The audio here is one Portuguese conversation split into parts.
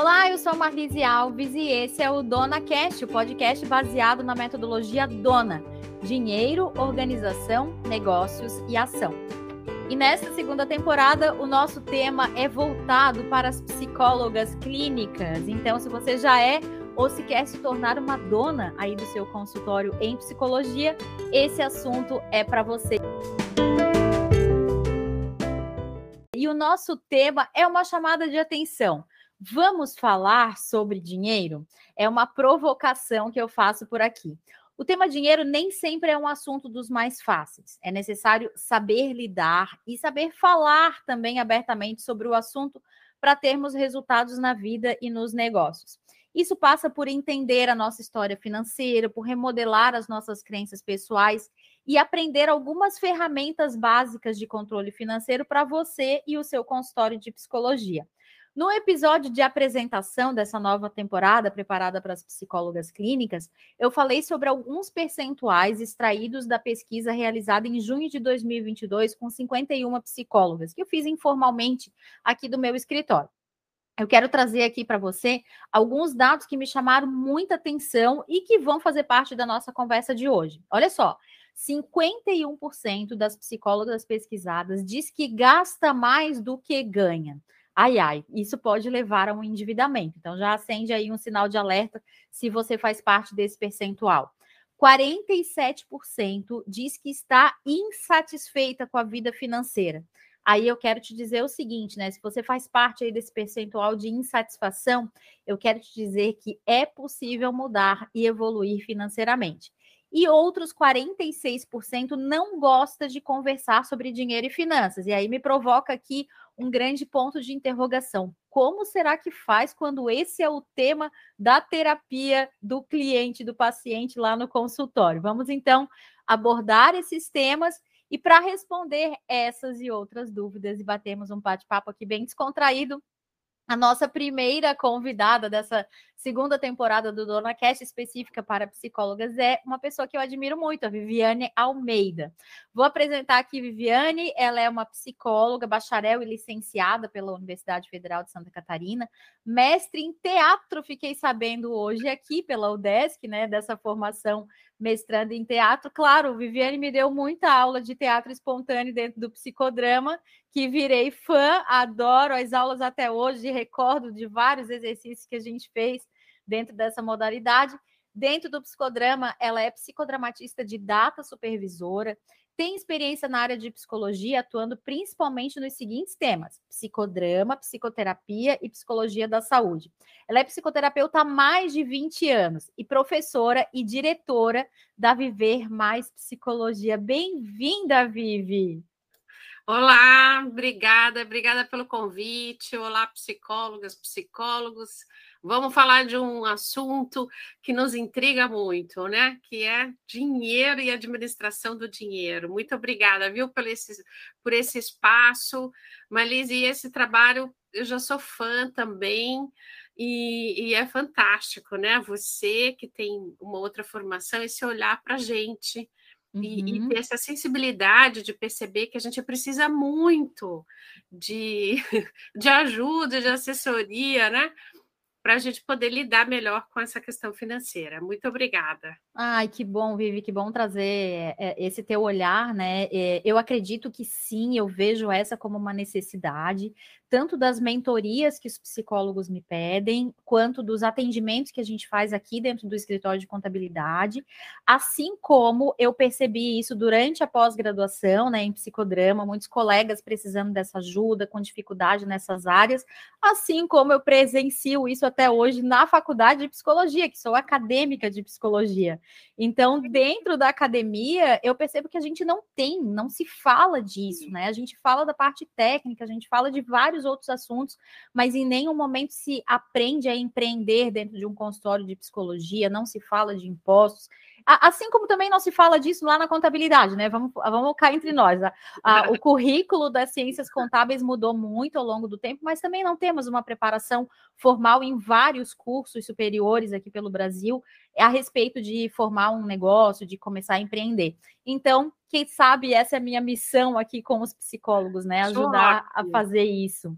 Olá, eu sou Marlise Alves e esse é o Dona Cast, o podcast baseado na metodologia Dona: dinheiro, organização, negócios e ação. E nesta segunda temporada, o nosso tema é voltado para as psicólogas clínicas. Então, se você já é ou se quer se tornar uma dona aí do seu consultório em psicologia, esse assunto é para você. E o nosso tema é uma chamada de atenção. Vamos falar sobre dinheiro? É uma provocação que eu faço por aqui. O tema dinheiro nem sempre é um assunto dos mais fáceis. É necessário saber lidar e saber falar também abertamente sobre o assunto para termos resultados na vida e nos negócios. Isso passa por entender a nossa história financeira, por remodelar as nossas crenças pessoais e aprender algumas ferramentas básicas de controle financeiro para você e o seu consultório de psicologia. No episódio de apresentação dessa nova temporada, preparada para as psicólogas clínicas, eu falei sobre alguns percentuais extraídos da pesquisa realizada em junho de 2022 com 51 psicólogas, que eu fiz informalmente aqui do meu escritório. Eu quero trazer aqui para você alguns dados que me chamaram muita atenção e que vão fazer parte da nossa conversa de hoje. Olha só, 51% das psicólogas pesquisadas diz que gasta mais do que ganha. Ai, ai, isso pode levar a um endividamento. Então, já acende aí um sinal de alerta se você faz parte desse percentual. 47% diz que está insatisfeita com a vida financeira. Aí eu quero te dizer o seguinte, né? Se você faz parte aí desse percentual de insatisfação, eu quero te dizer que é possível mudar e evoluir financeiramente e outros 46% não gosta de conversar sobre dinheiro e finanças. E aí me provoca aqui um grande ponto de interrogação. Como será que faz quando esse é o tema da terapia do cliente, do paciente lá no consultório? Vamos então abordar esses temas e para responder essas e outras dúvidas e batermos um bate-papo aqui bem descontraído, a nossa primeira convidada dessa segunda temporada do Dona Cast específica para psicólogas é uma pessoa que eu admiro muito, a Viviane Almeida. Vou apresentar aqui Viviane, ela é uma psicóloga, bacharel e licenciada pela Universidade Federal de Santa Catarina, mestre em teatro, fiquei sabendo hoje aqui pela UDESC, né, dessa formação mestrando em teatro. Claro, Viviane me deu muita aula de teatro espontâneo dentro do psicodrama, que virei fã, adoro as aulas até hoje, recordo de vários exercícios que a gente fez dentro dessa modalidade. Dentro do psicodrama, ela é psicodramatista de data supervisora, tem experiência na área de psicologia, atuando principalmente nos seguintes temas: psicodrama, psicoterapia e psicologia da saúde. Ela é psicoterapeuta há mais de 20 anos e professora e diretora da Viver Mais Psicologia. Bem-vinda, Vivi! Olá, obrigada, obrigada pelo convite. Olá, psicólogas, psicólogos. Vamos falar de um assunto que nos intriga muito, né? Que é dinheiro e administração do dinheiro. Muito obrigada, viu, por esse, por esse espaço. Malise, e esse trabalho eu já sou fã também. E, e, é fantástico, né? Você que tem uma outra formação, esse olhar para a gente uhum. e, e, ter essa sensibilidade de perceber que a gente precisa muito de, de ajuda, de assessoria, né? Para a gente poder lidar melhor com essa questão financeira. Muito obrigada. Ai, que bom, Vivi, que bom trazer é, esse teu olhar, né? É, eu acredito que sim, eu vejo essa como uma necessidade, tanto das mentorias que os psicólogos me pedem, quanto dos atendimentos que a gente faz aqui dentro do escritório de contabilidade, assim como eu percebi isso durante a pós-graduação, né, em psicodrama, muitos colegas precisando dessa ajuda, com dificuldade nessas áreas, assim como eu presencio isso até hoje na faculdade de psicologia, que sou acadêmica de psicologia. Então, dentro da academia, eu percebo que a gente não tem, não se fala disso, né? A gente fala da parte técnica, a gente fala de vários outros assuntos, mas em nenhum momento se aprende a empreender dentro de um consultório de psicologia, não se fala de impostos. Assim como também não se fala disso lá na contabilidade, né? Vamos, vamos cá entre nós. A, a, o currículo das ciências contábeis mudou muito ao longo do tempo, mas também não temos uma preparação formal em vários cursos superiores aqui pelo Brasil a respeito de formar um negócio, de começar a empreender. Então, quem sabe essa é a minha missão aqui com os psicólogos, né? Ajudar a fazer isso.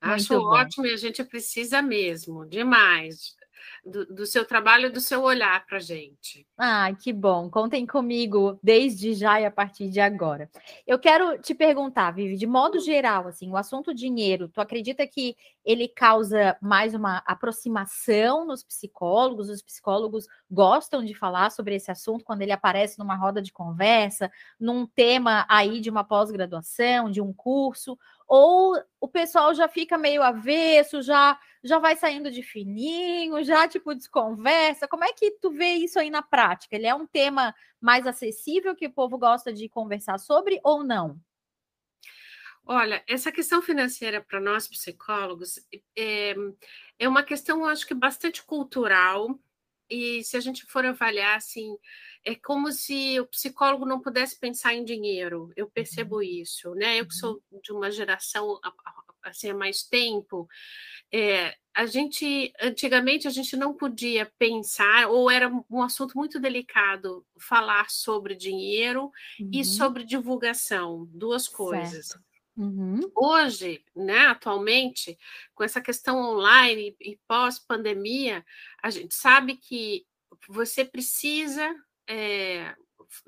Acho ótimo e a gente precisa mesmo, demais do, do seu trabalho e do seu olhar para a gente. Ah, que bom. Contem comigo desde já e a partir de agora. Eu quero te perguntar, Vivi, de modo geral, assim, o assunto dinheiro, tu acredita que ele causa mais uma aproximação nos psicólogos? Os psicólogos gostam de falar sobre esse assunto quando ele aparece numa roda de conversa, num tema aí de uma pós-graduação, de um curso, ou o pessoal já fica meio avesso, já já vai saindo de fininho, já tipo desconversa. Como é que tu vê isso aí na prática? Ele é um tema mais acessível que o povo gosta de conversar sobre ou não? Olha, essa questão financeira para nós psicólogos é, é uma questão, acho que bastante cultural. E se a gente for avaliar, assim, é como se o psicólogo não pudesse pensar em dinheiro. Eu percebo uhum. isso, né? Eu que sou uhum. de uma geração assim há mais tempo, é, a gente antigamente a gente não podia pensar ou era um assunto muito delicado falar sobre dinheiro uhum. e sobre divulgação, duas coisas. Uhum. Hoje, né, atualmente, com essa questão online e pós-pandemia, a gente sabe que você precisa é,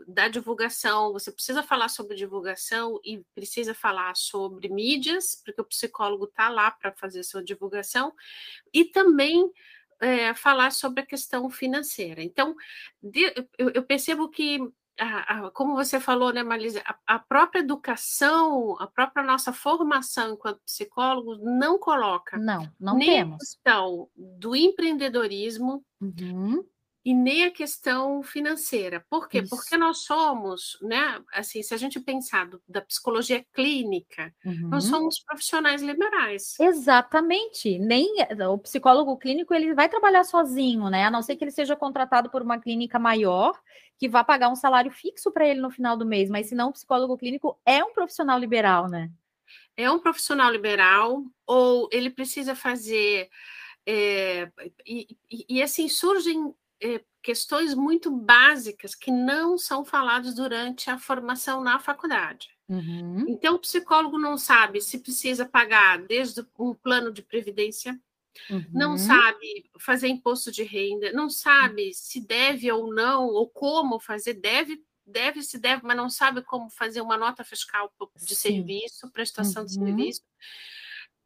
da divulgação, você precisa falar sobre divulgação e precisa falar sobre mídias, porque o psicólogo está lá para fazer sua divulgação, e também é, falar sobre a questão financeira. Então, de, eu, eu, percebo que, a, a, como você falou, né, Marisa, a, a, própria educação, a própria nossa formação enquanto psicólogos não coloca não, não nem temos. a questão do empreendedorismo, uhum e nem a questão financeira. Por quê? Isso. Porque nós somos, né? Assim, se a gente pensar do, da psicologia clínica, uhum. nós somos profissionais liberais. Exatamente. Nem o psicólogo clínico ele vai trabalhar sozinho, né? A não ser que ele seja contratado por uma clínica maior que vá pagar um salário fixo para ele no final do mês. Mas se não, o psicólogo clínico é um profissional liberal, né? É um profissional liberal, ou ele precisa fazer. É, e, e, e assim surgem é, questões muito básicas que não são faladas durante a formação na faculdade. Uhum. Então, o psicólogo não sabe se precisa pagar desde um plano de previdência, uhum. não sabe fazer imposto de renda, não sabe se deve ou não, ou como fazer, deve, deve, se deve, mas não sabe como fazer uma nota fiscal de Sim. serviço, prestação uhum. de serviço.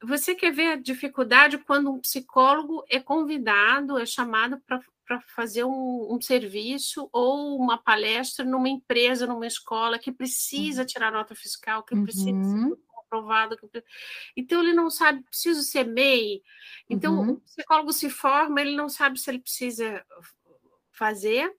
Você quer ver a dificuldade quando um psicólogo é convidado, é chamado para para fazer um, um, serviço ou uma palestra numa empresa, numa escola que precisa uhum. tirar nota fiscal, que precisa uhum. ser aprovado. Que... Então, ele não sabe, preciso ser MEI. Então, uhum. o psicólogo se forma, ele não sabe se ele precisa fazer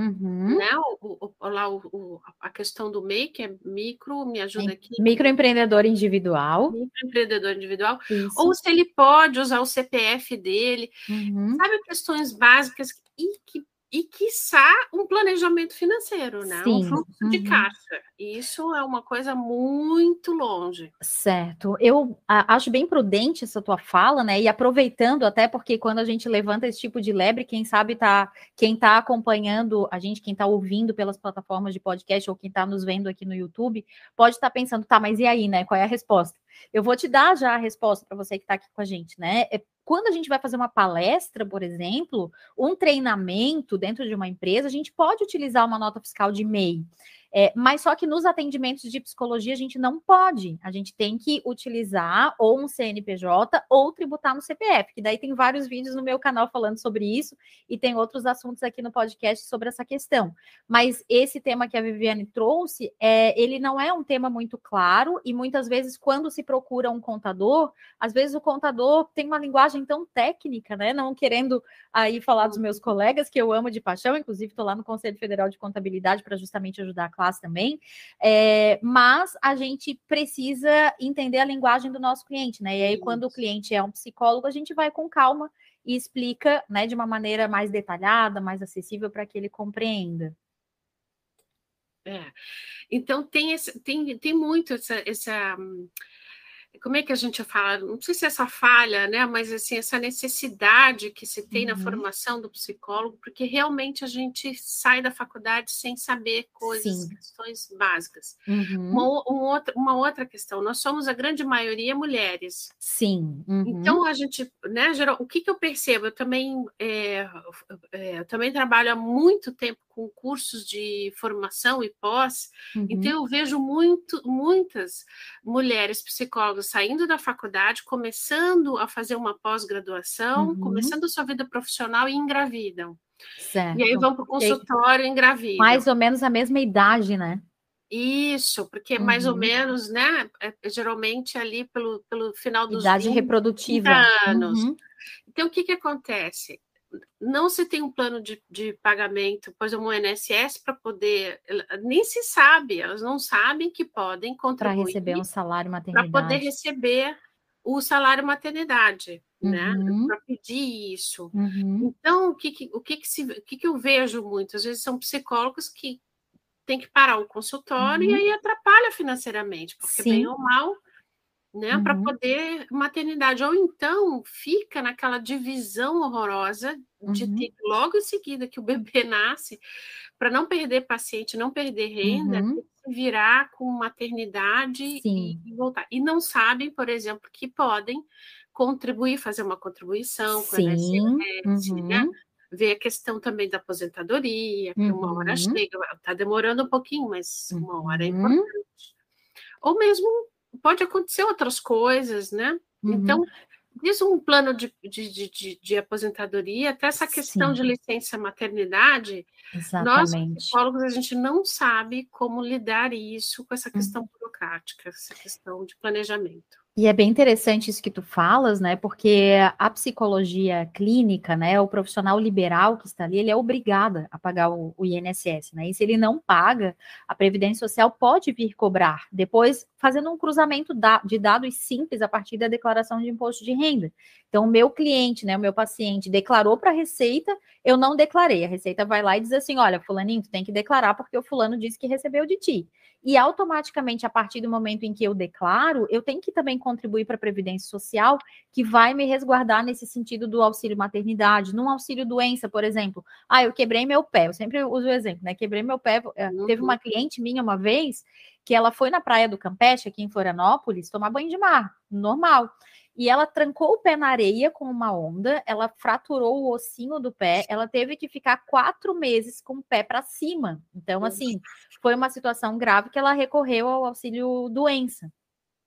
Uhum. Né? O, o, lá o, a questão do MEI, que é micro, me ajuda aqui. Microempreendedor individual. Microempreendedor individual. Isso. Ou se ele pode usar o CPF dele. Uhum. Sabe, questões básicas e que e, quiçá, um planejamento financeiro, né? Sim. Um fluxo uhum. de caixa. Isso é uma coisa muito longe. Certo. Eu a, acho bem prudente essa tua fala, né? E aproveitando até porque quando a gente levanta esse tipo de lebre, quem sabe tá, quem tá acompanhando a gente, quem tá ouvindo pelas plataformas de podcast ou quem tá nos vendo aqui no YouTube, pode estar tá pensando, tá, mas e aí, né? Qual é a resposta? Eu vou te dar já a resposta para você que está aqui com a gente, né? É, quando a gente vai fazer uma palestra, por exemplo, um treinamento dentro de uma empresa, a gente pode utilizar uma nota fiscal de MEI. É, mas só que nos atendimentos de psicologia a gente não pode. A gente tem que utilizar ou um CNPJ ou tributar no CPF, que daí tem vários vídeos no meu canal falando sobre isso e tem outros assuntos aqui no podcast sobre essa questão. Mas esse tema que a Viviane trouxe, é, ele não é um tema muito claro e muitas vezes quando se procura um contador, às vezes o contador tem uma linguagem tão técnica, né? Não querendo aí falar dos meus colegas que eu amo de paixão, inclusive estou lá no Conselho Federal de Contabilidade para justamente ajudar a classe também, é, mas a gente precisa entender a linguagem do nosso cliente, né? E aí, quando o cliente é um psicólogo, a gente vai com calma e explica, né, de uma maneira mais detalhada, mais acessível para que ele compreenda. É. Então tem esse, tem, tem muito essa, essa como é que a gente fala? Não sei se é essa falha, né? Mas assim, essa necessidade que se tem uhum. na formação do psicólogo, porque realmente a gente sai da faculdade sem saber coisas, Sim. questões básicas. Uhum. Uma, um outro, uma outra questão, nós somos a grande maioria mulheres. Sim. Uhum. Então a gente, né, geral, o que, que eu percebo? Eu também, é, eu também trabalho há muito tempo com cursos de formação e pós, então, uhum. então eu vejo muito, muitas mulheres psicólogas saindo da faculdade, começando a fazer uma pós-graduação, uhum. começando sua vida profissional e engravidam. Certo. E aí vão para o consultório e engravidam. Mais ou menos a mesma idade, né? Isso, porque uhum. mais ou uhum. menos, né? É, é, geralmente ali pelo, pelo final dos idade 20, reprodutiva anos. Uhum. Então, o que, que acontece? Não se tem um plano de, de pagamento, pois um INSS para poder, nem se sabe, elas não sabem que podem contribuir para receber um salário maternidade, para poder receber o salário maternidade, né? uhum. né? Para pedir isso. Uhum. Então, o que, que o que que se, o que que eu vejo muito? Às vezes são psicólogos que têm que parar o consultório uhum. e aí atrapalha financeiramente, porque Sim. bem ou mal né, uhum. para poder maternidade, ou então fica naquela divisão horrorosa de uhum. ter logo em seguida que o bebê nasce, para não perder paciente, não perder renda, uhum. virar com maternidade e, e, voltar. E não sabem, por exemplo, que podem contribuir, fazer uma contribuição com a INSS, né? Uhum. Ver a questão também da aposentadoria, que uma hora uhum. chega, está demorando um pouquinho, mas uma hora é uhum. importante. Ou mesmo pode acontecer outras coisas, né? Uhum. Então, diz um plano de, de, de, de, aposentadoria, até essa questão Sim. de licença maternidade, Exatamente. nós, psicólogos, a gente não sabe como lidar isso com essa uhum. questão uhum. burocrática, essa questão de planejamento. E é bem interessante isso que tu falas, né? Porque a psicologia clínica, né, o profissional liberal que está ali, ele é obrigado a pagar o, o, INSS, né? E se ele não paga, a Previdência Social pode vir cobrar, depois fazendo um cruzamento de dados simples a partir da declaração de imposto de renda. Então, o meu cliente, né, o meu paciente declarou para a Receita, eu não declarei. A Receita vai lá e diz assim: olha, fulaninho, tu tem que declarar porque o fulano disse que recebeu de ti. E automaticamente, a partir do momento em que eu declaro, eu tenho que também contribuir para a Previdência Social, que vai me resguardar nesse sentido do auxílio maternidade, num auxílio doença, por exemplo. Ah, eu quebrei meu pé, eu sempre uso o exemplo, né? Quebrei meu pé. Eh, uhum. Teve uma cliente minha uma vez que ela foi na praia do Campeche, aqui em Florianópolis, tomar banho de mar, normal e ela trancou o pé na areia com uma onda, ela fraturou o ossinho do pé, ela teve que ficar quatro meses com o pé para cima. Então, assim, foi uma situação grave que ela recorreu ao auxílio doença.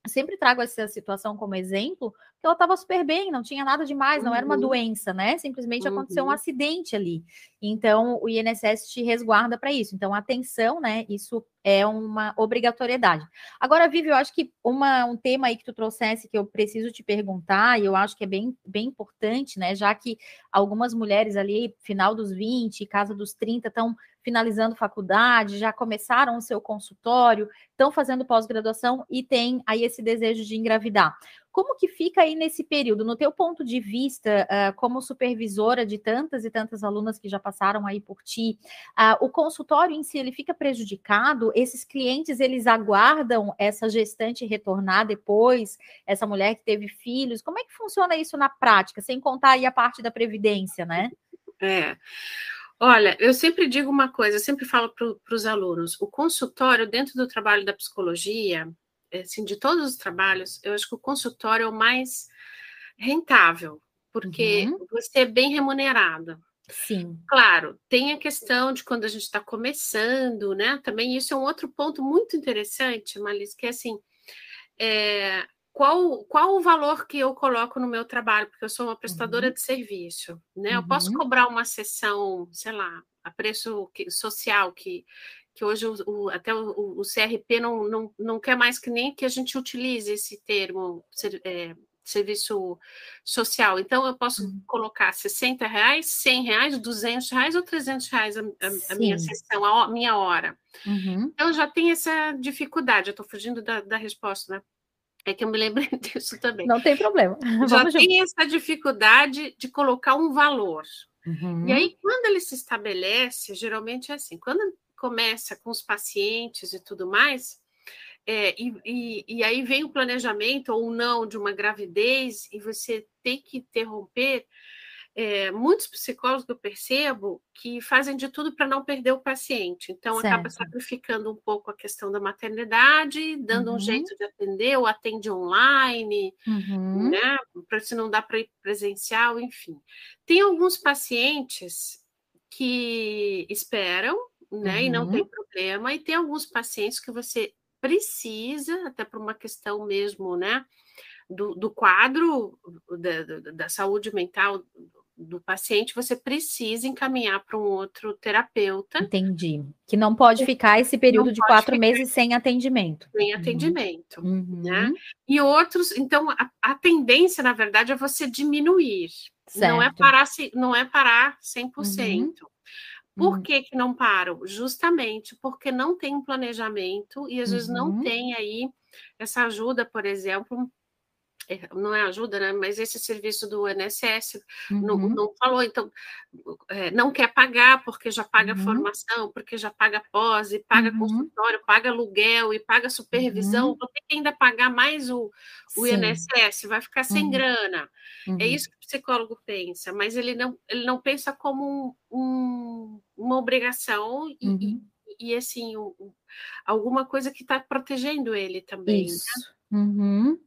Eu sempre trago essa situação como exemplo, ela estava super bem, não tinha nada demais, não era uma uhum. doença, né? Simplesmente uhum. aconteceu um uhum. acidente ali. Então, o INSS te resguarda para isso. Então, atenção, né? Isso é uma obrigatoriedade. Agora, Vivi, eu acho que uma, um tema aí que tu trouxesse que eu preciso te perguntar, e eu acho que é bem, bem importante, né? Já que algumas mulheres ali, final dos 20, casa dos 30, estão finalizando faculdade, já começaram o seu consultório, estão fazendo pós-graduação e têm aí esse desejo de engravidar. Como que fica aí nesse período, no teu ponto de vista, uh, como supervisora de tantas e tantas alunas que já passaram aí por ti, uh, o consultório em si, ele fica prejudicado? Esses clientes, eles aguardam essa gestante retornar depois, essa mulher que teve filhos? Como é que funciona isso na prática, sem contar aí a parte da previdência, né? É. Olha, eu sempre digo uma coisa, eu sempre falo para os alunos: o consultório, dentro do trabalho da psicologia, assim, de todos os trabalhos, eu acho que o consultório é o mais rentável, porque uhum. você é bem remunerada. Sim. Claro, tem a questão de quando a gente está começando, né? Também isso é um outro ponto muito interessante, Malis, que é assim, é, qual, qual o valor que eu coloco no meu trabalho, porque eu sou uma prestadora uhum. de serviço, né? Uhum. Eu posso uhum. cobrar uma sessão, sei lá, a preço que, social que que hoje o, o, até o, o, CRP não, não, não quer mais que nem que a gente utilize esse termo ser, é, serviço social. Então, eu posso uhum. colocar 60 reais, 100 reais, 200 reais ou 300 reais a, a, a minha sessão, a, minha hora. Uhum. Então, já tem essa dificuldade. Eu estou fugindo da, da resposta, né? É que eu me lembrei disso também. Não tem problema. Já Vamos tem junto. essa dificuldade de colocar um valor. Uhum. E aí, quando ele se estabelece, geralmente é assim: quando começa com os pacientes e tudo mais, É, e, e, e, aí vem o planejamento ou não de uma gravidez e você tem que interromper. É, muitos psicólogos eu percebo que fazem de tudo para não perder o paciente, então certo. acaba sacrificando um pouco a questão da maternidade, dando uhum. um jeito de atender, ou atende online, uhum. né? Para se não dá para ir presencial, enfim. Tem alguns pacientes que esperam, né? Uhum. E não tem uhum. problema, e tem alguns pacientes que você precisa, até por uma questão mesmo, né? Do, do quadro da, da saúde mental do paciente, você precisa encaminhar para um outro terapeuta. Entendi. Que não pode ficar esse período não de quatro meses sem atendimento. Sem uhum. atendimento, uhum. né? E outros, então, a, a, tendência, na verdade, é você diminuir. Certo. Não é parar, não é parar 100%. Uhum. Por uhum. que, que não param? Justamente porque não tem um planejamento e às vezes não uhum. tem aí essa ajuda, por exemplo, não é ajuda, né? Mas esse serviço do INSS uhum. não, não, falou, então é, não quer pagar porque já paga uhum. formação, porque já paga pós, e paga uhum. consultório, paga aluguel e paga supervisão, uhum. vou ter que ainda pagar mais o, o INSS, vai ficar sem uhum. grana. É uhum. isso que o psicólogo pensa, mas ele não, ele não pensa como um, um, uma obrigação e, e, e assim, um, alguma coisa que está protegendo ele também. Né? Isso. Né?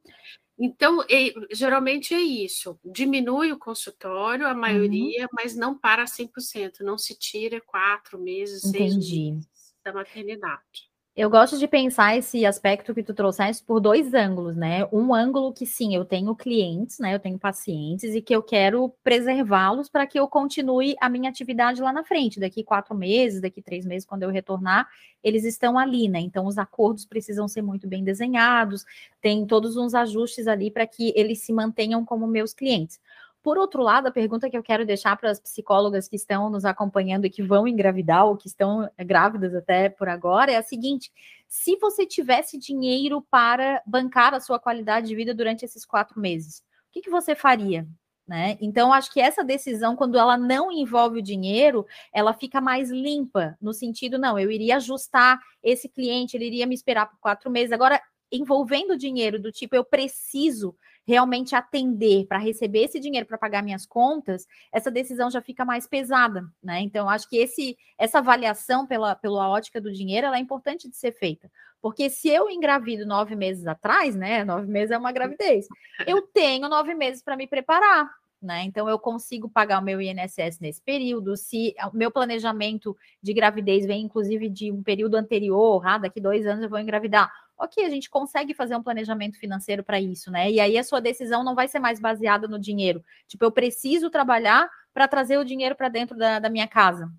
Então, geralmente é isso. Diminui o consultório, a uhum. maioria, uhum. mas não para 100%. Não se tira quatro meses, Entendi. seis meses da maternidade. Eu gosto de pensar esse aspecto que tu trouxeste por dois ângulos, né? Um ângulo que sim, eu tenho clientes, né? Eu tenho pacientes e que eu quero preservá-los para que eu continue a minha atividade lá na frente. Daqui quatro meses, daqui três meses, quando eu retornar, eles estão ali, né? Então os acordos precisam ser muito bem desenhados, tem todos uns ajustes ali para que eles se mantenham como meus clientes. Por outro lado, a pergunta que eu quero deixar para as psicólogas que estão nos acompanhando e que vão engravidar ou que estão grávidas até por agora é a seguinte: se você tivesse dinheiro para bancar a sua qualidade de vida durante esses quatro meses, o que, que você faria? Né? Então, acho que essa decisão, quando ela não envolve o dinheiro, ela fica mais limpa, no sentido, não, eu iria ajustar esse cliente, ele iria me esperar por quatro meses. Agora, envolvendo dinheiro, do tipo, eu preciso realmente atender para receber esse dinheiro para pagar minhas contas, essa decisão já fica mais pesada, né? Então, acho que esse, essa avaliação pela, pela ótica do dinheiro ela é importante de ser feita. Porque se eu engravido nove meses atrás, né? Nove meses é uma gravidez, eu tenho nove meses para me preparar. Né? Então eu consigo pagar o meu INSS nesse período. Se o meu planejamento de gravidez vem, inclusive, de um período anterior, ah, daqui dois anos eu vou engravidar ok, a gente consegue fazer um planejamento financeiro para isso, né? E aí a sua decisão não vai ser mais baseada no dinheiro. Tipo, eu preciso trabalhar para trazer o dinheiro para dentro da, da, minha casa.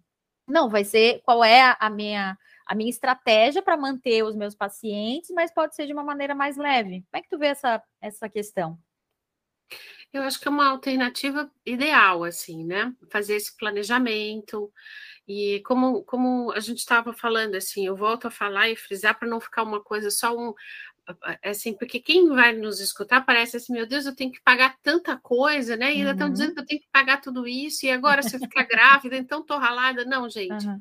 Não, vai ser qual é a, minha a minha estratégia para manter os meus pacientes, mas pode ser de uma maneira mais leve. Como é que tu vê essa, essa questão? Eu acho que é uma alternativa ideal, assim, né? Fazer esse planejamento, e como, como a gente estava falando, assim, eu volto a falar e frisar para não ficar uma coisa só um. Assim, porque quem vai nos escutar parece assim, meu Deus, eu tenho que pagar tanta coisa, né? E ainda estão uhum. dizendo que eu tenho que pagar tudo isso, e agora se eu ficar grávida, então estou ralada. Não, gente. Uhum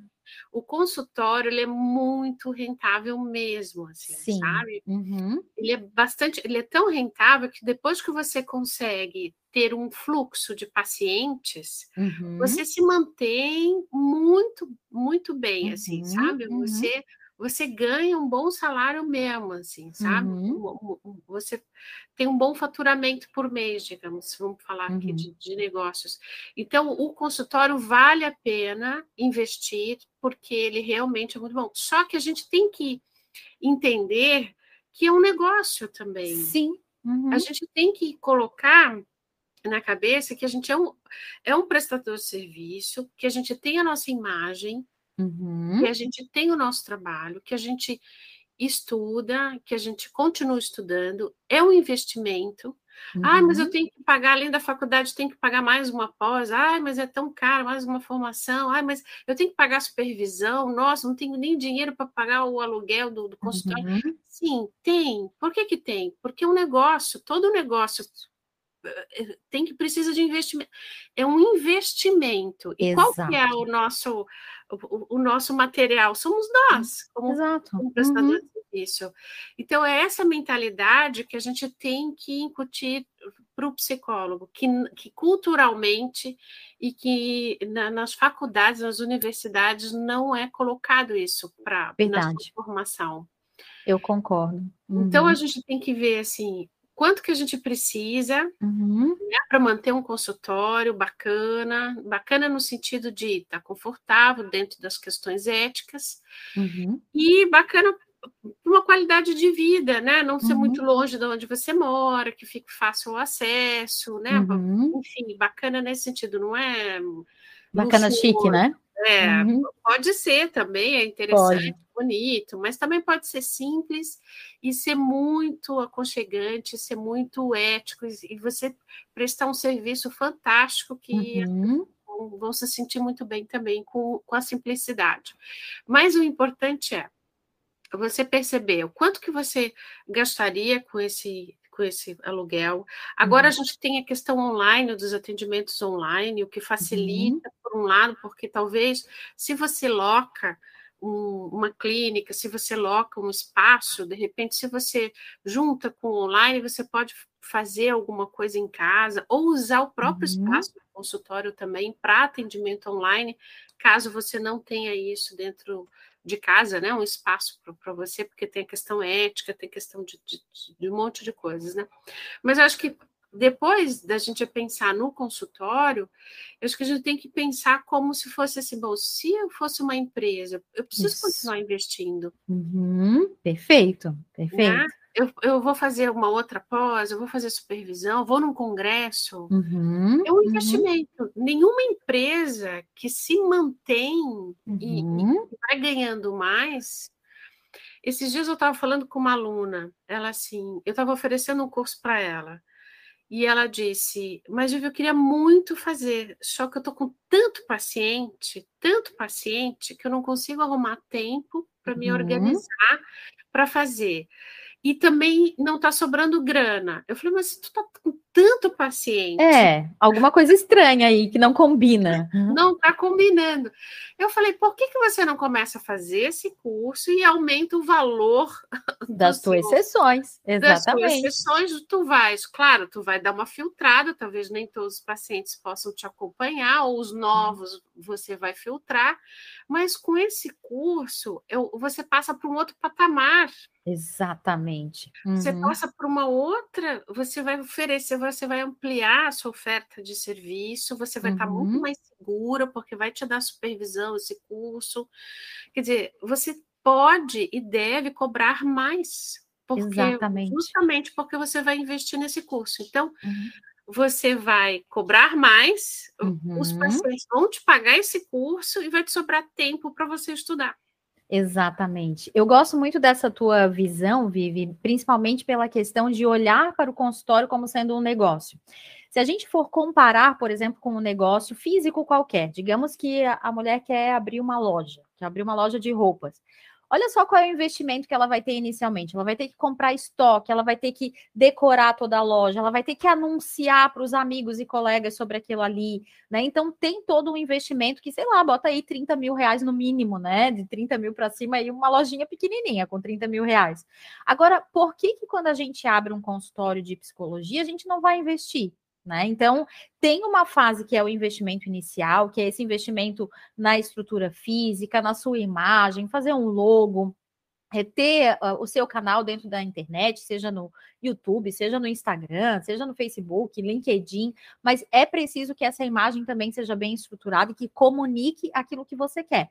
o consultório ele é muito rentável mesmo, assim, Sim. sabe? Uhum. Ele é bastante, ele é tão rentável que depois que você consegue ter um fluxo de pacientes, uhum. você se mantém muito, muito bem, assim, uhum. sabe? Uhum. Você você ganha um bom salário mesmo, assim, sabe? Uhum. Você tem um bom faturamento por mês, digamos, vamos falar aqui uhum. de, de, negócios. Então, o consultório vale a pena investir, porque ele realmente é muito bom. Só que a gente tem que entender que é um negócio também. Sim. Uhum. A gente tem que colocar na cabeça que a gente é um, é um prestador de serviço, que a gente tem a nossa imagem, uhum. que a gente tem o nosso trabalho, que a gente estuda, que a gente continua estudando, é um investimento. Uhum. Ah, mas eu uhum. tenho que pagar, além da faculdade, tenho que pagar mais uma pós. Ah, mas é tão caro, mais uma formação. Ah, mas eu tenho que pagar supervisão. Nossa, não tenho nem dinheiro para pagar o aluguel do, do consultório. Uhum. Sim, tem. Por que, que tem? Porque é um negócio, todo negócio eh, tem que precisa de investimento. É um investimento. E Exato. qual que é o nosso o, o, nosso material, somos nós, como, Exato. como prestador uhum. de serviço. Então, é essa mentalidade que a gente tem que incutir para o psicólogo, que, que culturalmente e que na, nas faculdades, nas universidades, não é colocado isso para a formação. Eu concordo. Uhum. Então, a uhum. gente tem que ver assim, quanto que a gente precisa uhum. né, para manter um consultório bacana, bacana no sentido de estar tá confortável dentro das questões éticas uhum. e bacana uma qualidade de vida, né? Não ser uhum. muito longe de onde você mora, que fique fácil o acesso, né? Uhum. Enfim, bacana nesse sentido, não é bacana chique, né? É, uhum. pode ser também, é interessante, pode. bonito, mas também pode ser simples e ser muito aconchegante, ser muito ético e você prestar um serviço fantástico que uhum. vão se sentir muito bem também com, com a simplicidade. Mas o importante é você perceber o quanto que você gastaria com esse com esse aluguel. Agora uhum. a gente tem a questão online, dos atendimentos online, o que facilita, uhum. por um lado, porque talvez se você loca um, uma clínica, se você loca um espaço, de repente, se você junta com online, você pode fazer alguma coisa em casa ou usar o próprio uhum. espaço consultório também para atendimento online, caso você não tenha isso dentro de casa, né? Um espaço para você, porque tem a questão ética, tem questão de, de, de, um monte de coisas, né? Mas eu acho que depois da gente pensar no consultório, eu acho que a gente tem que pensar como se fosse assim, bom, se eu fosse uma empresa, eu preciso Isso. continuar investindo. Uhum, perfeito, perfeito. Né? Eu, eu vou fazer uma outra pós, eu vou fazer supervisão, vou num congresso. Uhum, é um uhum. investimento. Uhum. Nenhuma empresa que se mantém uhum. e, e, uhum. vai ganhando mais. Esses dias eu estava falando com uma aluna, ela assim, eu estava oferecendo um curso para ela. E ela disse: Mas eu queria muito fazer, só que eu estou com tanto paciente, tanto paciente, que eu não consigo arrumar tempo para me uhum. organizar para fazer e também não está sobrando grana. Eu falei, mas tu tá com tanto paciente. É, alguma coisa estranha aí que não combina. Não está combinando. Eu falei, por que, que você não começa a fazer esse curso e aumenta o valor das tuas sessões? Exatamente. Das tuas sessões, tu vais, claro, tu vai dar uma filtrada, talvez nem todos os pacientes possam te acompanhar, ou os novos você vai filtrar, mas com esse curso eu, você passa para um outro patamar. Exatamente. Uhum. Você passa para uma outra, você vai oferecer, você vai ampliar a sua oferta de serviço, você vai uhum. estar muito mais segura, porque vai te dar supervisão esse curso. Quer dizer, você pode e deve cobrar mais. Porque, Exatamente. Justamente porque você vai investir nesse curso. Então, uhum. você vai cobrar mais, os uhum. pacientes vão te pagar esse curso e vai te sobrar tempo para você estudar. Exatamente. Eu gosto muito dessa tua visão, Vivi, principalmente pela questão de olhar para o consultório como sendo um negócio. Se a gente for comparar, por exemplo, com um negócio físico qualquer, digamos que a mulher quer abrir uma loja, quer abrir uma loja de roupas. Olha só qual é o investimento que ela vai ter inicialmente. Ela vai ter que comprar estoque, ela vai ter que decorar toda a loja, ela vai ter que anunciar para os amigos e colegas sobre aquilo ali, né? Então tem todo um investimento que, sei lá, bota aí 30 mil reais no mínimo, né? De 30 mil para cima aí uma lojinha pequenininha com 30 mil reais. Agora, por que que quando a gente abre um consultório de psicologia, a gente não vai investir? Né? Então, tem uma fase que é o investimento inicial, que é esse investimento na estrutura física, na sua imagem, fazer um logo, é ter uh, o seu canal dentro da internet, seja no YouTube, seja no Instagram, seja no Facebook, LinkedIn, mas é preciso que essa imagem também seja bem estruturada e que comunique aquilo que você quer.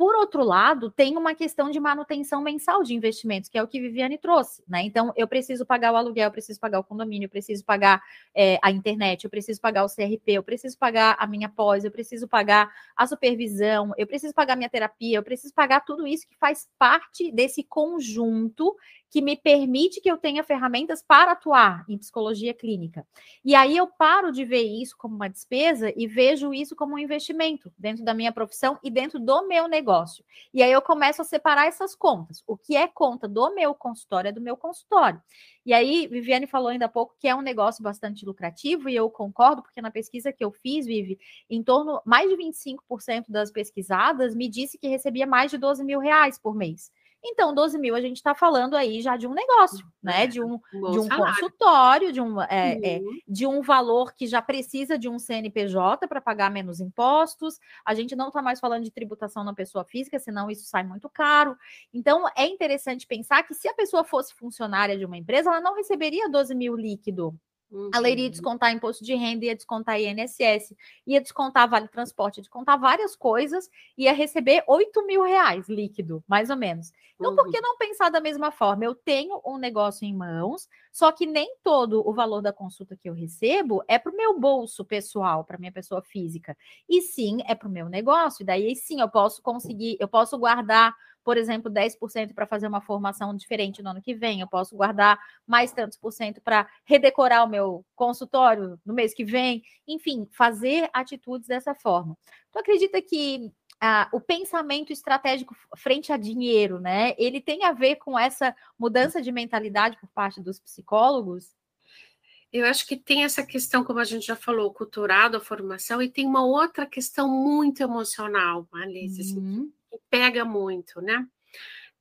Por outro lado, tem uma questão de manutenção mensal de investimentos, que é o que Viviane trouxe, né? Então, eu preciso pagar o aluguel, eu preciso pagar o condomínio, eu preciso pagar é, a internet, eu preciso pagar o CRP, eu preciso pagar a minha pós, eu preciso pagar a supervisão, eu preciso pagar a minha terapia, eu preciso pagar tudo isso que faz parte desse conjunto que me permite que eu tenha ferramentas para atuar em psicologia clínica. E aí eu paro de ver isso como uma despesa e vejo isso como um investimento dentro da minha profissão e dentro do meu negócio. E aí eu começo a separar essas contas. O que é conta do meu consultório é do meu consultório. E aí, Viviane falou ainda há pouco que é um negócio bastante lucrativo, e eu concordo, porque na pesquisa que eu fiz, Vivi, em torno mais de 25% das pesquisadas me disse que recebia mais de 12 mil reais por mês. Então, 12 mil a gente está falando aí já de um negócio, né? É, de um, de um consultório, de um, é, uhum. é, de um valor que já precisa de um CNPJ para pagar menos impostos. A gente não está mais falando de tributação na pessoa física, senão isso sai muito caro. Então, é interessante pensar que se a pessoa fosse funcionária de uma empresa, ela não receberia 12 mil líquido Uhum. Ela iria descontar imposto de renda, ia descontar INSS, ia descontar vale transporte, ia descontar várias coisas, ia receber 8 mil reais líquido, mais ou menos. Então, uhum. por que não pensar da mesma forma? Eu tenho um negócio em mãos, só que nem todo o valor da consulta que eu recebo é para o meu bolso pessoal, para minha pessoa física. E sim, é para o meu negócio. E daí sim eu posso conseguir, eu posso guardar por exemplo, 10% para fazer uma formação diferente no ano que vem, eu posso guardar mais tantos por cento para redecorar o meu consultório no mês que vem, enfim, fazer atitudes dessa forma. Tu acredita que ah, o pensamento estratégico frente a dinheiro, né? Ele tem a ver com essa mudança de mentalidade por parte dos psicólogos? Eu acho que tem essa questão, como a gente já falou, cultural da formação, e tem uma outra questão muito emocional, Alice, assim, uhum. assim, que pega muito, né?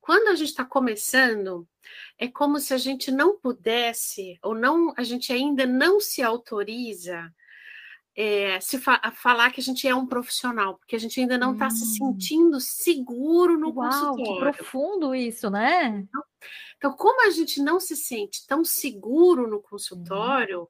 Quando a gente está começando, é como se a gente não pudesse, ou não, a gente ainda não se autoriza é, se fa falar que a gente é um profissional, porque a gente ainda não está hum. se sentindo seguro no Uau, consultório. Que profundo isso, né? Então, então, como a gente não se sente tão seguro no consultório, uhum.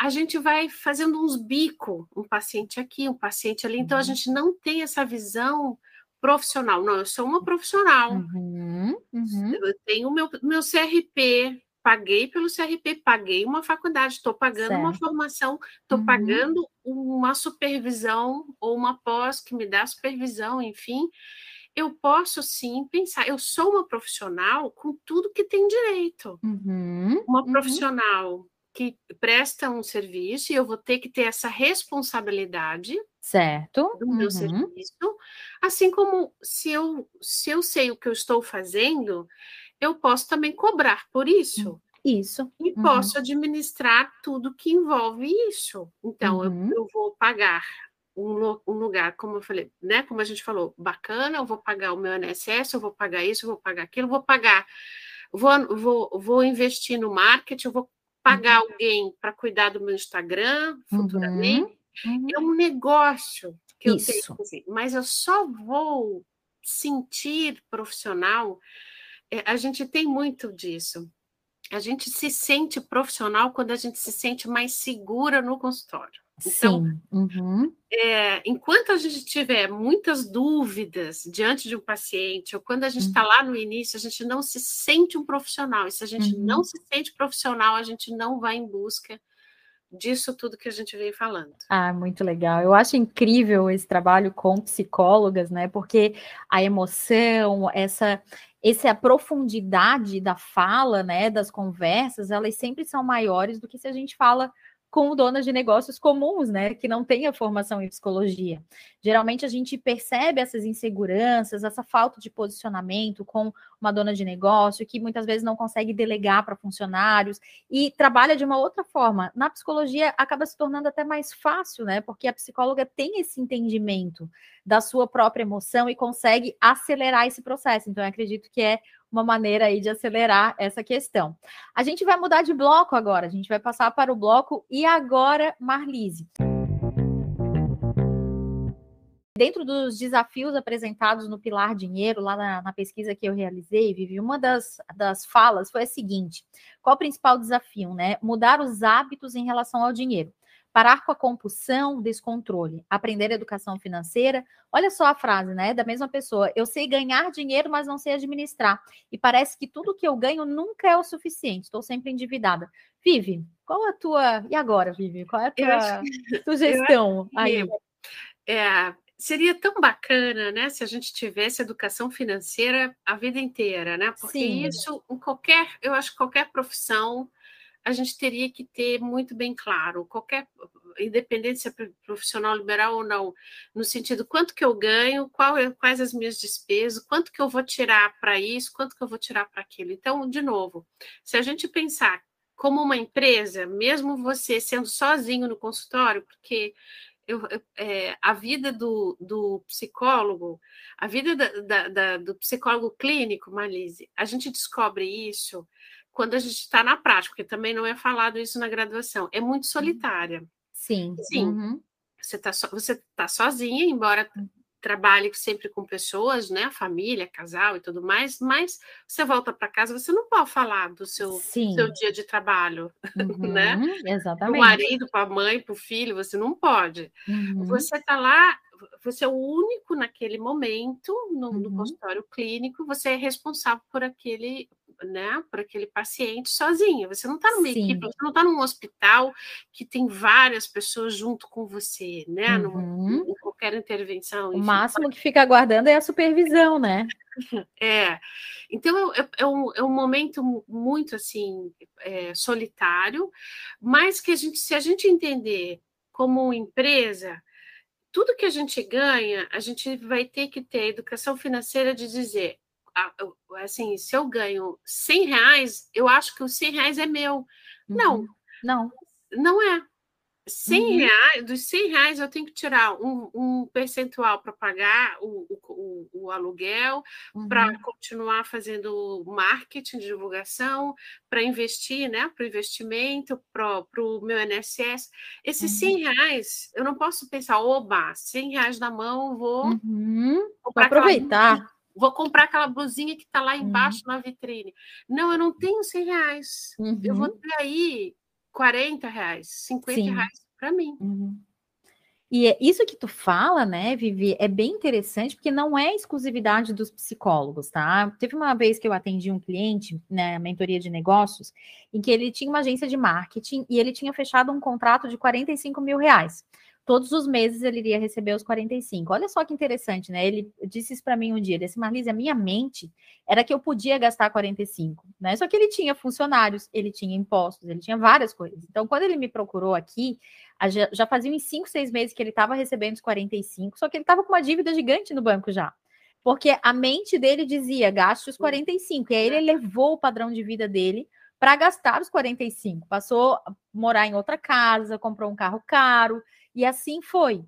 a gente vai fazendo uns bico, um paciente aqui, um paciente ali. Então, a gente não tem essa visão profissional. Não, eu sou uma profissional. Uhum, uhum. Eu tenho meu, meu CRP, paguei pelo CRP, paguei uma faculdade, estou pagando certo. uma formação, estou uhum. pagando uma supervisão ou uma pós que me dá supervisão, enfim. Eu posso sim pensar, eu sou uma profissional com tudo que tem direito. Uhum, uma uhum. profissional que presta um serviço e eu vou ter que ter essa responsabilidade certo do meu uhum. serviço, assim como se eu se eu sei o que eu estou fazendo, eu posso também cobrar por isso. Isso. E uhum. posso administrar tudo que envolve isso. Então, uhum. eu, eu, vou pagar um, um, lugar, como eu falei, né? Como a gente falou, bacana, eu vou pagar o meu INSS, eu vou pagar isso, eu vou pagar aquilo, vou pagar, vou, vou, vou investir no marketing, eu vou pagar uhum. alguém para cuidar do meu Instagram futuramente. Uhum. É um negócio que Isso. eu tenho, assim, mas eu só vou sentir profissional. É, a gente tem muito disso. A gente se sente profissional quando a gente se sente mais segura no consultório. Então, Sim. Uhum. É, enquanto a gente tiver muitas dúvidas diante de um paciente, ou quando a gente está uhum. lá no início, a gente não se sente um profissional. E se a gente uhum. não se sente profissional, a gente não vai em busca disso tudo que a gente vem falando. Ah, muito legal. Eu acho incrível esse trabalho com psicólogas, né? Porque a emoção, essa essa profundidade da fala, né, das conversas, elas sempre são maiores do que se a gente fala com donas de negócios comuns, né, que não têm a formação em psicologia. Geralmente a gente percebe essas inseguranças, essa falta de posicionamento com uma dona de negócio que muitas vezes não consegue delegar para funcionários e trabalha de uma outra forma. Na psicologia acaba se tornando até mais fácil, né, porque a psicóloga tem esse entendimento da sua própria emoção e consegue acelerar esse processo. Então acredito que é uma maneira aí de acelerar essa questão. A gente vai mudar de bloco agora, a gente vai passar para o bloco e agora, Marlise. Dentro dos desafios apresentados no Pilar Dinheiro, lá na, na pesquisa que eu realizei, Vivi, uma das, das falas foi a seguinte: qual o principal desafio, né? Mudar os hábitos em relação ao dinheiro. Parar com a compulsão, descontrole, aprender educação financeira. Olha só a frase, né? Da mesma pessoa. Eu sei ganhar dinheiro, mas não sei administrar. E parece que tudo que eu ganho nunca é o suficiente. Estou sempre endividada. Vive, qual a tua. E agora, Vive? Qual é a tua sugestão aí? É, seria tão bacana, né, se a gente tivesse educação financeira a vida inteira, né? Porque Sim. isso, em qualquer, eu acho que qualquer profissão, a gente teria que ter muito bem claro, qualquer independência profissional liberal ou não, no sentido quanto que eu ganho, qual, é, quais as minhas despesas, quanto que eu vou tirar para isso, quanto que eu vou tirar para aquilo. Então, de novo, se a gente pensar como uma empresa, mesmo você sendo sozinho no consultório, porque eu, é, a vida do, do, psicólogo, a vida da, da, da, do psicólogo clínico, Malise, a gente descobre isso quando a gente está na prática, porque também não é falado isso na graduação, é muito uhum. solitária. Sim. Sim. Uhum. Você está so, você tá sozinha, embora trabalhe sempre com pessoas, né, família, casal e tudo mais, mas você volta para casa, você não pode falar do seu, seu dia de trabalho, uhum, né? Exatamente. O marido, para a mãe, para o filho, você não pode. Uhum. Você está lá, você é o único naquele momento no, uhum. no consultório clínico, você é responsável por aquele né, para aquele paciente sozinha. Você não está numa Sim. equipe, você não está num hospital que tem várias pessoas junto com você, né? Uhum. em qualquer intervenção. Enfim. O máximo que fica aguardando é a supervisão, né? É. Então é, é, um, é um momento muito assim é, solitário, mas que a gente, se a gente entender como empresa, tudo que a gente ganha, a gente vai ter que ter educação financeira de dizer assim, se eu ganho 100 reais, eu acho que os 100 reais é meu. Uhum. Não. Não. Não é. 100 uhum. reais, dos 100 reais eu tenho que tirar um, um percentual para pagar o, o, o aluguel, uhum. para continuar fazendo marketing, divulgação, para investir, né? Para o investimento, para o meu INSS. Esses uhum. 100 reais, eu não posso pensar, oba, 100 reais na mão, vou, uhum. aproveitar. Aquela vou comprar aquela blusinha que está lá embaixo na vitrine. Não, eu não tenho 100 reais. Eu vou uhum. ter aí 40 reais, 50 Sim. reais para mim. Uhum. E é isso que tu fala, né, Vivi, é bem interessante, porque não é exclusividade dos psicólogos, tá? Teve uma vez que eu atendi um cliente, na né, mentoria de negócios, em que ele tinha uma agência de marketing e ele tinha fechado um contrato de 45 mil reais todos os meses ele iria receber os 45. Olha só que interessante, né? Ele disse isso para mim um dia, ele disse, Marlise, a minha mente era que eu podia gastar 45, né? Só que ele tinha funcionários, ele tinha impostos, ele tinha várias coisas. Então, quando ele me procurou aqui, já fazia uns 5, 6 meses que ele estava recebendo os 45, só que ele estava com uma dívida gigante no banco já. Porque a mente dele dizia, gaste os 45. E aí ele levou o padrão de vida dele para gastar os 45. Passou a morar em outra casa, comprou um carro caro, e assim foi.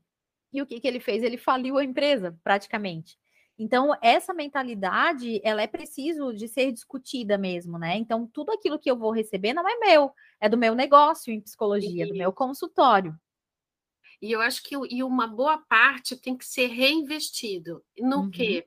E o que, que ele fez? Ele faliu a empresa, praticamente. Então, essa mentalidade, ela é preciso de ser discutida mesmo, né? Então, tudo aquilo que eu vou receber não é meu, é do meu negócio em psicologia, do meu consultório. E eu acho que e uma boa parte tem que ser reinvestido. No uhum. quê?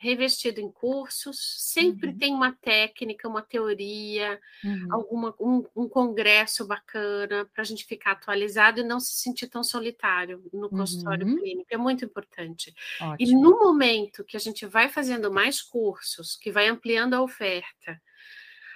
Revestido em cursos, sempre uhum. tem uma técnica, uma teoria, uhum. alguma, um, um, congresso bacana para a gente ficar atualizado e não se sentir tão solitário no consultório uhum. clínico. É muito importante. Ótimo. E no momento que a gente vai fazendo mais cursos, que vai ampliando a oferta,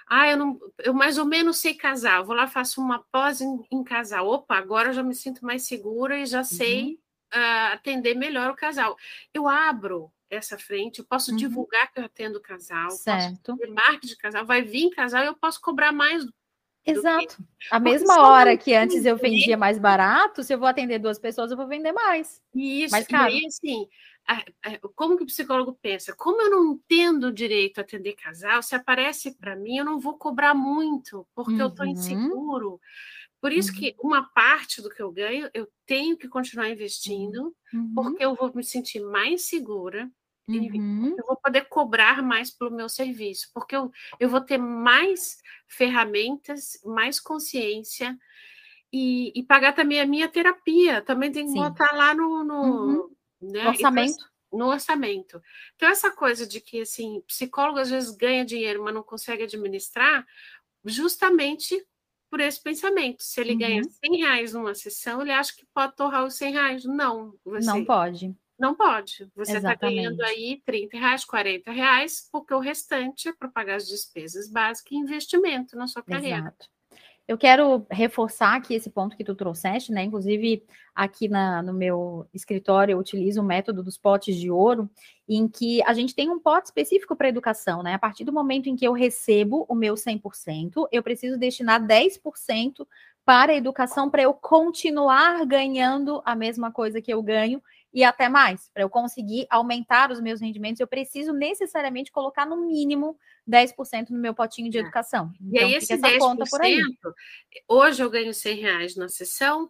ah, eu, não, eu mais ou menos sei casar, vou lá, faço uma pós em, em casal. Opa, agora eu já me sinto mais segura e já sei uh, atender melhor o casal. Eu abro essa frente, eu posso uhum. divulgar que eu atendo casal, certo. posso marketing de casal, vai vir casal e eu posso cobrar mais. Exato. Que... A mesma hora que antes eu vendia mais barato, se eu vou atender duas pessoas, eu vou vender mais. Isso, mais caro. e aí, assim, como que o psicólogo pensa? Como eu não entendo direito a atender casal, se aparece para mim, eu não vou cobrar muito, porque uhum. eu estou inseguro. Por isso uhum. que uma parte do que eu ganho, eu tenho que continuar investindo, uhum. porque eu vou me sentir mais segura, Uhum. Eu vou poder cobrar mais pelo meu serviço, porque eu, eu vou ter mais ferramentas, mais consciência e, e pagar também a minha terapia. Também tem que Sim. botar lá no, no, uhum. né? orçamento. no orçamento. Então, essa coisa de que assim, psicólogo às vezes ganha dinheiro, mas não consegue administrar, justamente por esse pensamento. Se ele uhum. ganha 100 reais numa sessão, ele acha que pode torrar os 100 reais. Não, você... não pode. Não pode. Você está ganhando aí 30 reais, 40 reais, porque o restante é para pagar as despesas básicas e investimento na sua carreira. Exato. Eu quero reforçar aqui esse ponto que tu trouxeste, né? Inclusive, aqui na, no meu escritório, eu utilizo o método dos potes de ouro, em que a gente tem um pote específico para educação, né? A partir do momento em que eu recebo o meu 100%, eu preciso destinar 10% para a educação para eu continuar ganhando a mesma coisa que eu ganho e até mais. Para eu conseguir aumentar os meus rendimentos, eu preciso necessariamente colocar no mínimo 10% no meu potinho de é. educação. Então, e aí, esse essa 10%, conta por aí. hoje eu ganho 100 reais na sessão,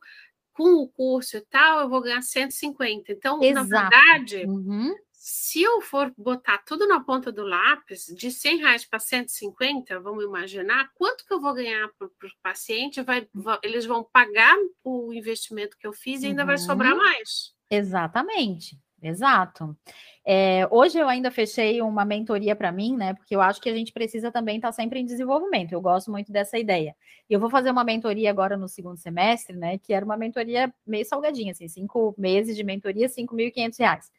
com o curso e tal, eu vou ganhar 150. Então, Exato. na verdade, uhum. se eu for botar tudo na ponta do lápis, de 100 reais para 150, vamos imaginar, quanto que eu vou ganhar para o paciente? Vai, vai, eles vão pagar o investimento que eu fiz e ainda uhum. vai sobrar uhum. mais. Exatamente, exato. É, hoje eu ainda fechei uma mentoria para mim, né? Porque eu acho que a gente precisa também estar tá sempre em desenvolvimento. Eu gosto muito dessa ideia. E eu vou fazer uma mentoria agora no segundo semestre, né? Que era uma mentoria meio salgadinha, assim, cinco meses de mentoria, cinco mil e reais.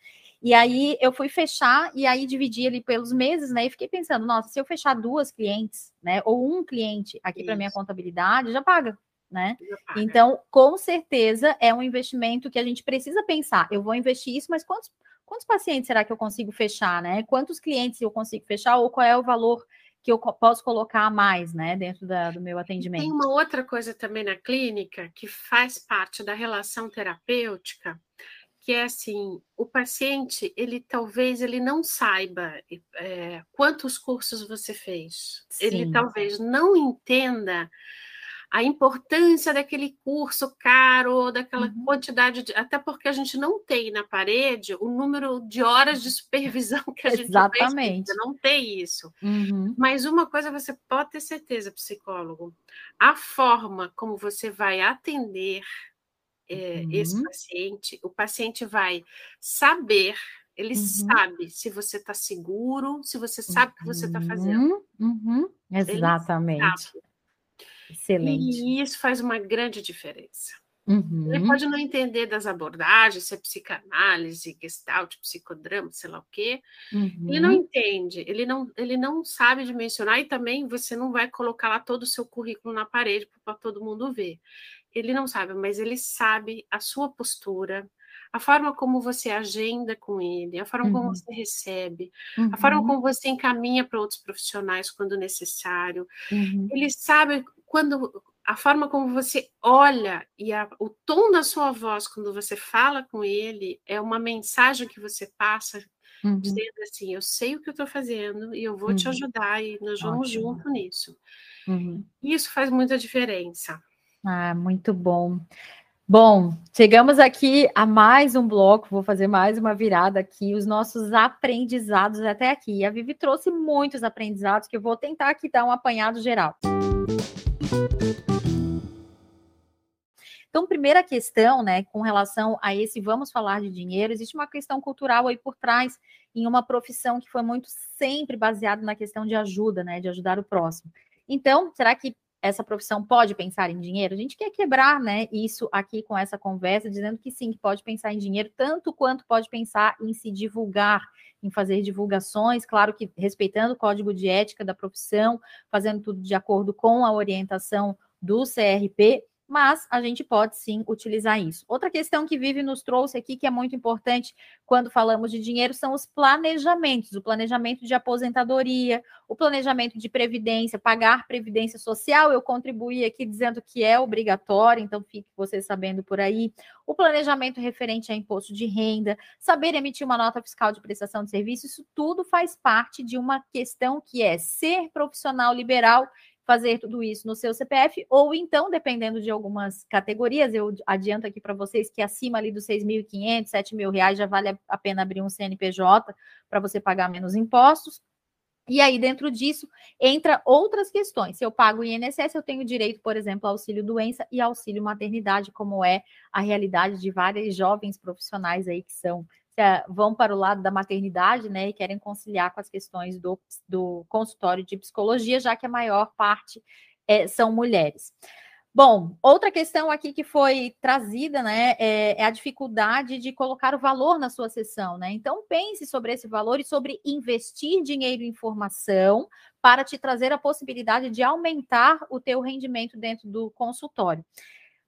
E aí eu fui fechar e aí dividi ali pelos meses, né? E fiquei pensando, nossa, se eu fechar duas clientes, né? Ou um cliente aqui para minha contabilidade, já paga, né? Então, com certeza é um investimento que a gente precisa pensar. Eu vou investir isso, mas quantos quantos pacientes será que eu consigo fechar, né? Quantos clientes eu consigo fechar ou qual é o valor que eu posso colocar a mais, né, dentro da, do meu atendimento? Tem uma outra coisa também na clínica que faz parte da relação terapêutica, que é assim, o paciente, ele talvez ele não saiba é, quantos cursos você fez, Sim. ele talvez não entenda a importância daquele curso caro, daquela uhum. quantidade de. Até porque a gente não tem na parede o número de horas de supervisão que a gente Exatamente. não tem isso. Uhum. Mas uma coisa você pode ter certeza, psicólogo: a forma como você vai atender é, uhum. esse paciente, o paciente vai saber. Ele uhum. sabe se você está seguro, se você sabe o que você está fazendo. Uhum. Exatamente. Excelente. E isso faz uma grande diferença. Uhum. Ele pode não entender das abordagens, se é psicanálise, gestalt, psicodrama, sei lá o quê. Uhum. Ele não entende, ele não, ele não sabe dimensionar e também você não vai colocar lá todo o seu currículo na parede para todo mundo ver. Ele não sabe, mas ele sabe a sua postura, a forma como você agenda com ele, a forma uhum. como você recebe, uhum. a forma uhum. como você encaminha para outros profissionais quando necessário. Uhum. Ele sabe quando a forma como você olha e a, o tom da sua voz quando você fala com ele é uma mensagem que você passa uhum. dizendo assim: eu sei o que eu estou fazendo e eu vou uhum. te ajudar e nós vamos Ótimo. junto nisso. Uhum. Isso faz muita diferença. Ah, muito bom. Bom, chegamos aqui a mais um bloco, vou fazer mais uma virada aqui, os nossos aprendizados até aqui. A Vivi trouxe muitos aprendizados que eu vou tentar aqui dar um apanhado geral. Então, primeira questão, né, com relação a esse vamos falar de dinheiro, existe uma questão cultural aí por trás em uma profissão que foi muito sempre baseada na questão de ajuda, né, de ajudar o próximo. Então, será que essa profissão pode pensar em dinheiro? A gente quer quebrar, né, isso aqui com essa conversa, dizendo que sim, que pode pensar em dinheiro, tanto quanto pode pensar em se divulgar, em fazer divulgações, claro que respeitando o código de ética da profissão, fazendo tudo de acordo com a orientação do CRP, mas a gente pode sim utilizar isso. Outra questão que Vive nos trouxe aqui, que é muito importante quando falamos de dinheiro, são os planejamentos, o planejamento de aposentadoria, o planejamento de previdência, pagar previdência social. Eu contribuí aqui dizendo que é obrigatório, então fique você sabendo por aí. O planejamento referente a imposto de renda, saber emitir uma nota fiscal de prestação de serviço, isso tudo faz parte de uma questão que é ser profissional liberal fazer tudo isso no seu CPF, ou então, dependendo de algumas categorias, eu adianto aqui para vocês que acima ali dos 6.500, 7 mil reais já vale a pena abrir um CNPJ para você pagar menos impostos. E aí, dentro disso, entra outras questões. Se eu pago INSS, eu tenho direito, por exemplo, ao auxílio doença e auxílio maternidade, como é a realidade de várias jovens profissionais aí que são vão para o lado da maternidade, né, e querem conciliar com as questões do, do consultório de psicologia, já que a maior parte é, são mulheres. Bom, outra questão aqui que foi trazida, né, é, é, a dificuldade de colocar o valor na sua sessão, né? Então pense sobre esse valor e sobre investir dinheiro em formação para te trazer a possibilidade de aumentar o teu rendimento dentro do consultório.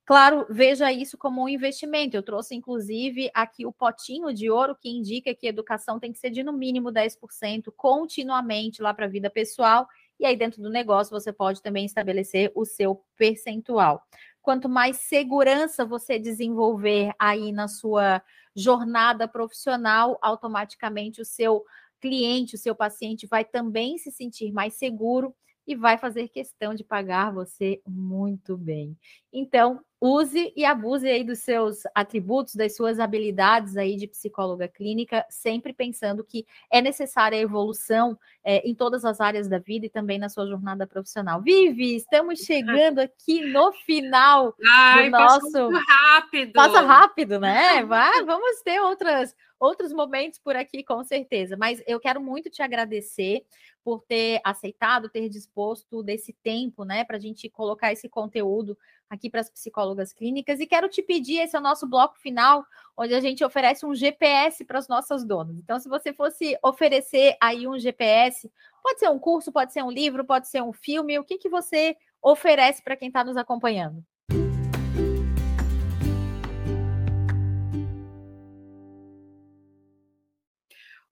Claro, veja isso como um investimento. Eu trouxe, inclusive, aqui o potinho de ouro que indica que educação tem que ser de no mínimo 10% continuamente lá para a vida pessoal e aí, dentro do negócio, você pode também estabelecer o seu percentual. Quanto mais segurança você desenvolver aí na sua jornada profissional, automaticamente o seu cliente, o seu paciente vai também se sentir mais seguro e vai fazer questão de pagar você muito bem. Então, use e abuse aí dos seus atributos, das suas habilidades aí de psicóloga clínica, sempre pensando que é necessária a evolução é, em todas as áreas da vida e também na sua jornada profissional. Vivi, estamos chegando aqui no final Ai, do nosso. rápido. Passa rápido, né? Vai, vamos ter outras outros momentos por aqui, com certeza. Mas eu quero muito te agradecer por ter aceitado, ter disposto desse tempo, né, para a gente colocar esse conteúdo aqui para as psicólogas clínicas. E quero te pedir, esse é o nosso bloco final, onde a gente oferece um GPS para as nossas donas. Então, se você fosse oferecer aí um GPS, pode ser um curso, pode ser um livro, pode ser um filme, o que, que você oferece para quem está nos acompanhando?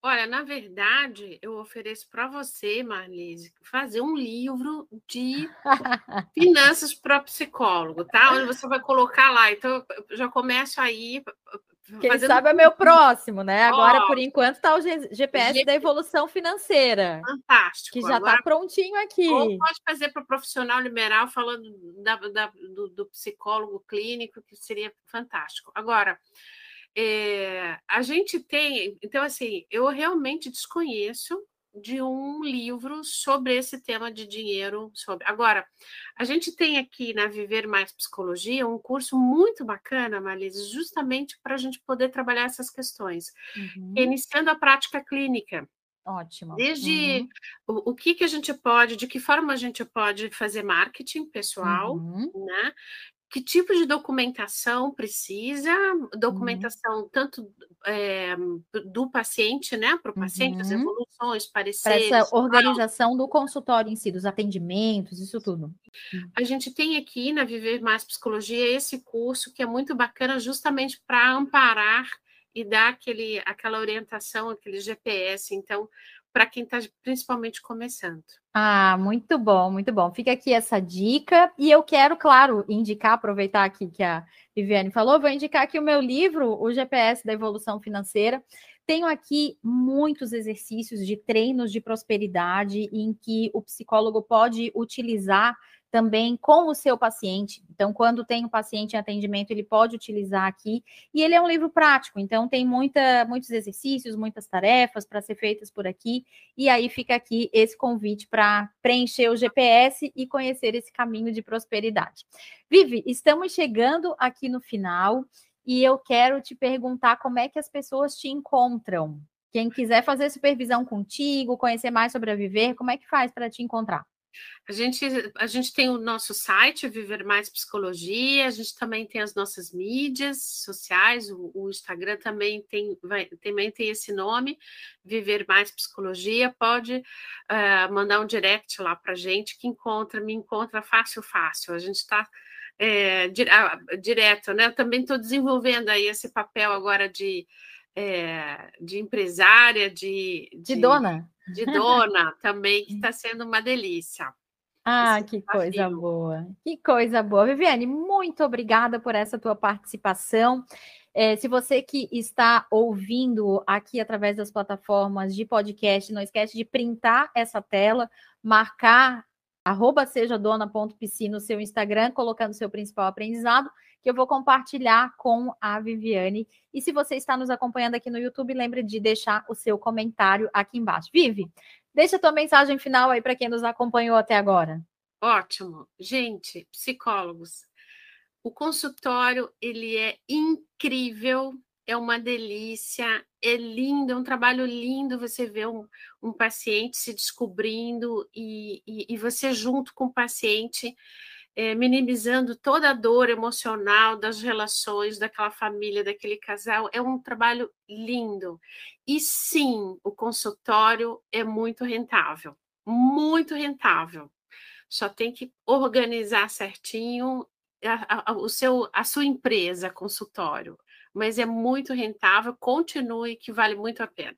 Olha, na verdade, eu ofereço para você, Marlise, fazer um livro de finanças para psicólogo, tá? Onde você vai colocar lá. Então, eu já começo aí. Quem fazendo... sabe é meu próximo, né? Agora, oh, por enquanto, está o GPS G... da evolução financeira. Fantástico. Que já está prontinho aqui. Ou pode fazer para o profissional liberal, falando da, da, do, do psicólogo clínico, que seria fantástico. Agora. É, a gente tem, então assim, eu realmente desconheço de um livro sobre esse tema de dinheiro. Sobre. Agora, a gente tem aqui na Viver Mais Psicologia um curso muito bacana, Marlise, justamente para a gente poder trabalhar essas questões, uhum. iniciando a prática clínica. Ótimo. Desde uhum. o, o, que, que a gente pode, de que forma a gente pode fazer marketing pessoal, uhum. né? Que tipo de documentação precisa, uhum. documentação uhum. tanto é, do paciente, né, para o paciente, uhum. as evoluções, pareceres. Para essa organização tal. do consultório em si, dos atendimentos, isso tudo. A gente tem aqui na Viver Mais Psicologia esse curso que é muito bacana justamente para amparar e dar aquele, aquela orientação, aquele GPS. Então, para quem está principalmente começando. Ah, muito bom, muito bom. Fica aqui essa dica. E eu quero, claro, indicar, aproveitar aqui que a Viviane falou, vou indicar aqui o meu livro, O GPS da Evolução Financeira. Tenho aqui muitos exercícios de treinos de prosperidade em que o psicólogo pode utilizar também com o seu paciente. Então, quando tem um paciente em atendimento, ele pode utilizar aqui. E ele é um livro prático, então tem muita, muitos exercícios, muitas tarefas para ser feitas por aqui. E aí fica aqui esse convite para preencher o GPS e conhecer esse caminho de prosperidade. Vivi, estamos chegando aqui no final e eu quero te perguntar como é que as pessoas te encontram. Quem quiser fazer supervisão contigo, conhecer mais sobre a Viver, como é que faz para te encontrar? A gente, a gente tem o nosso site, Viver Mais Psicologia, a gente também tem as nossas mídias sociais, o, o Instagram também tem, vai, também tem esse nome, Viver Mais Psicologia. Pode uh, mandar um direct lá para gente que encontra, me encontra fácil, fácil. A gente está é, direto, né? Eu também estou desenvolvendo aí esse papel agora de, é, de empresária, de, de, de dona de dona também, que está sendo uma delícia. Ah, que coisa boa, que coisa boa. Viviane, muito obrigada por essa tua participação. É, se você que está ouvindo aqui através das plataformas de podcast, não esquece de printar essa tela, marcar arroba seja dona.pc no seu Instagram, colocando seu principal aprendizado, que eu vou compartilhar com a Viviane. E se você está nos acompanhando aqui no YouTube, lembre de deixar o seu comentário aqui embaixo. Vivi, deixa a tua mensagem final aí para quem nos acompanhou até agora. Ótimo. Gente, psicólogos, o consultório, ele é incrível, é uma delícia, é lindo, é um trabalho lindo você ver um, um paciente se descobrindo e, e, e, você junto com o paciente é, minimizando toda a dor emocional das relações daquela família, daquele casal. É um trabalho lindo. E sim, o consultório é muito rentável muito rentável. Só tem que organizar certinho a, a, o seu, a sua empresa, consultório. Mas é muito rentável, continue, que vale muito a pena.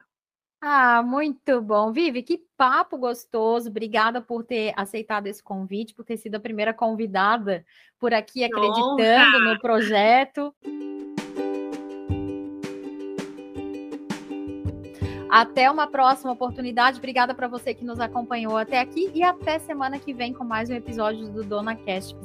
Ah, muito bom. Vivi, que papo gostoso. Obrigada por ter aceitado esse convite, por ter sido a primeira convidada por aqui acreditando Honra. no projeto. Até uma próxima oportunidade. Obrigada para você que nos acompanhou até aqui e até semana que vem com mais um episódio do Dona Cast.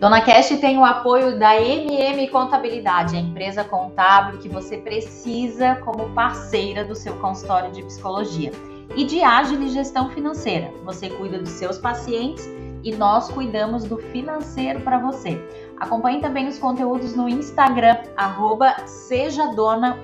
Dona Cash tem o apoio da MM Contabilidade, a empresa contábil que você precisa como parceira do seu consultório de psicologia e de ágil gestão financeira. Você cuida dos seus pacientes e nós cuidamos do financeiro para você. Acompanhe também os conteúdos no Instagram, arroba sejadona.psi.